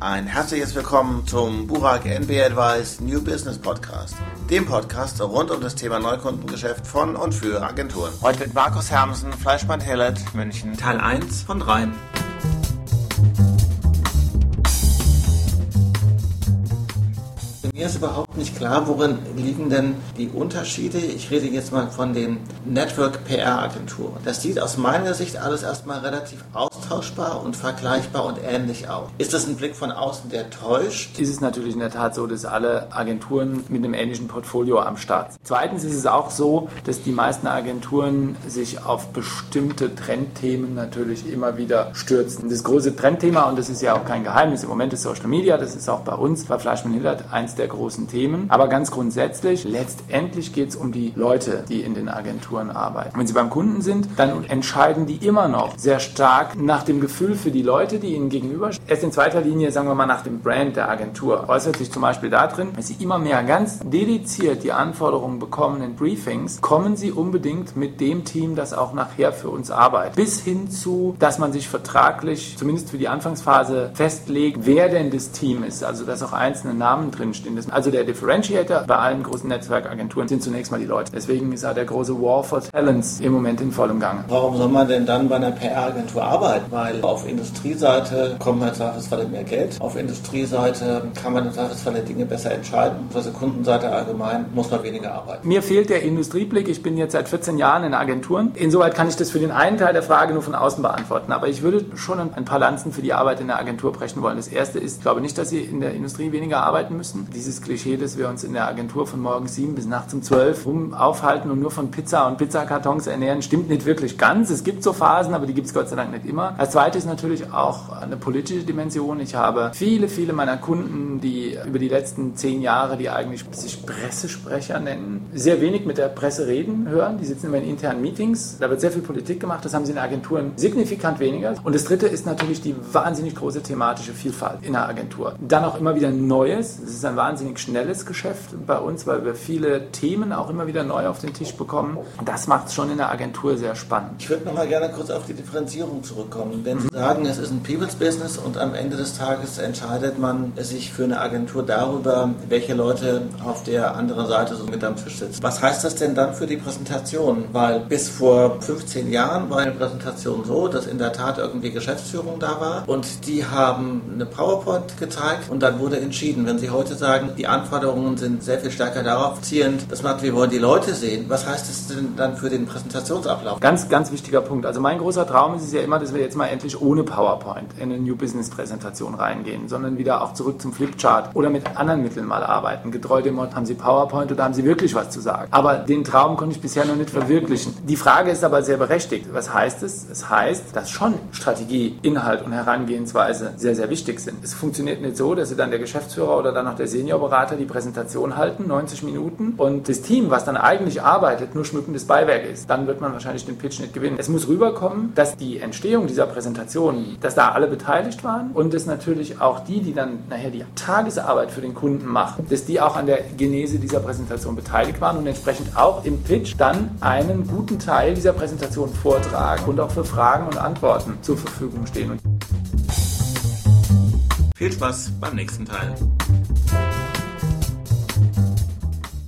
Ein herzliches Willkommen zum Burak NB Advice New Business Podcast, dem Podcast rund um das Thema Neukundengeschäft von und für Agenturen. Heute mit Markus Hermsen, Fleischmann Hellet, München, Teil 1 von 3. Mir ist überhaupt nicht klar, worin liegen denn die Unterschiede. Ich rede jetzt mal von den Network PR-Agenturen. Das sieht aus meiner Sicht alles erstmal relativ austauschbar und vergleichbar und ähnlich aus. Ist das ein Blick von außen, der täuscht? Ist es natürlich in der Tat so, dass alle Agenturen mit einem ähnlichen Portfolio am Start sind. Zweitens ist es auch so, dass die meisten Agenturen sich auf bestimmte Trendthemen natürlich immer wieder stürzen. Das große Trendthema, und das ist ja auch kein Geheimnis, im Moment ist Social Media, das ist auch bei uns bei Fleischmann Hillert eins der großen Themen. Aber ganz grundsätzlich, letztendlich geht es um die Leute, die in den Agenturen arbeiten. Wenn sie beim Kunden sind, dann entscheiden die immer noch sehr stark nach dem Gefühl für die Leute, die ihnen gegenüberstehen. Erst in zweiter Linie, sagen wir mal, nach dem Brand der Agentur. Äußert sich zum Beispiel darin, dass sie immer mehr ganz dediziert die Anforderungen bekommen in Briefings, kommen sie unbedingt mit dem Team, das auch nachher für uns arbeitet. Bis hin zu, dass man sich vertraglich, zumindest für die Anfangsphase, festlegt, wer denn das Team ist. Also, dass auch einzelne Namen drinstehen das, also der Differentiator bei allen großen Netzwerkagenturen sind zunächst mal die Leute. Deswegen ist da der große War for Talents im Moment in vollem Gange. Warum soll man denn dann bei einer PR-Agentur arbeiten? Weil auf Industrieseite kommt man im Zweifelsfalle mehr Geld. Auf Industrieseite kann man im Zweifelsfalle Dinge besser entscheiden. Also Kundenseite allgemein muss man weniger arbeiten. Mir fehlt der Industrieblick. Ich bin jetzt seit 14 Jahren in Agenturen. Insoweit kann ich das für den einen Teil der Frage nur von außen beantworten. Aber ich würde schon ein paar Lanzen für die Arbeit in der Agentur brechen wollen. Das erste ist, ich glaube nicht, dass Sie in der Industrie weniger arbeiten müssen. Diese dieses Klischee, dass wir uns in der Agentur von morgens sieben bis nachts um zwölf rum aufhalten und nur von Pizza und Pizzakartons ernähren, stimmt nicht wirklich ganz. Es gibt so Phasen, aber die gibt es Gott sei Dank nicht immer. Als zweites natürlich auch eine politische Dimension. Ich habe viele, viele meiner Kunden, die über die letzten zehn Jahre, die eigentlich sich Pressesprecher nennen, sehr wenig mit der Presse reden hören. Die sitzen immer in internen Meetings. Da wird sehr viel Politik gemacht. Das haben sie in Agenturen signifikant weniger. Und das dritte ist natürlich die wahnsinnig große thematische Vielfalt in der Agentur. Dann auch immer wieder Neues. Es ist ein wahnsinnig wahnsinnig schnelles Geschäft bei uns, weil wir viele Themen auch immer wieder neu auf den Tisch bekommen. Das macht es schon in der Agentur sehr spannend. Ich würde noch mal gerne kurz auf die Differenzierung zurückkommen. Wenn Sie sagen, es ist ein People's Business und am Ende des Tages entscheidet man sich für eine Agentur darüber, welche Leute auf der anderen Seite so mit am Tisch sitzen. Was heißt das denn dann für die Präsentation? Weil bis vor 15 Jahren war eine Präsentation so, dass in der Tat irgendwie Geschäftsführung da war und die haben eine PowerPoint gezeigt und dann wurde entschieden. Wenn Sie heute sagen, die Anforderungen sind sehr viel stärker darauf zielend, dass man, wir wollen die Leute sehen. Was heißt das denn dann für den Präsentationsablauf? Ganz, ganz wichtiger Punkt. Also mein großer Traum ist es ja immer, dass wir jetzt mal endlich ohne PowerPoint in eine New Business Präsentation reingehen, sondern wieder auch zurück zum Flipchart oder mit anderen Mitteln mal arbeiten. Getreu dem Motto, haben Sie PowerPoint oder haben Sie wirklich was zu sagen? Aber den Traum konnte ich bisher noch nicht verwirklichen. Die Frage ist aber sehr berechtigt. Was heißt es? Es heißt, dass schon Strategie, Inhalt und Herangehensweise sehr, sehr wichtig sind. Es funktioniert nicht so, dass Sie dann der Geschäftsführer oder dann noch der Senior Steuerberater die Präsentation halten, 90 Minuten, und das Team, was dann eigentlich arbeitet, nur schmückendes Beiwerk ist, dann wird man wahrscheinlich den Pitch nicht gewinnen. Es muss rüberkommen, dass die Entstehung dieser Präsentation, dass da alle beteiligt waren und dass natürlich auch die, die dann nachher die Tagesarbeit für den Kunden machen, dass die auch an der Genese dieser Präsentation beteiligt waren und entsprechend auch im Pitch dann einen guten Teil dieser Präsentation vortragen und auch für Fragen und Antworten zur Verfügung stehen. Viel Spaß beim nächsten Teil.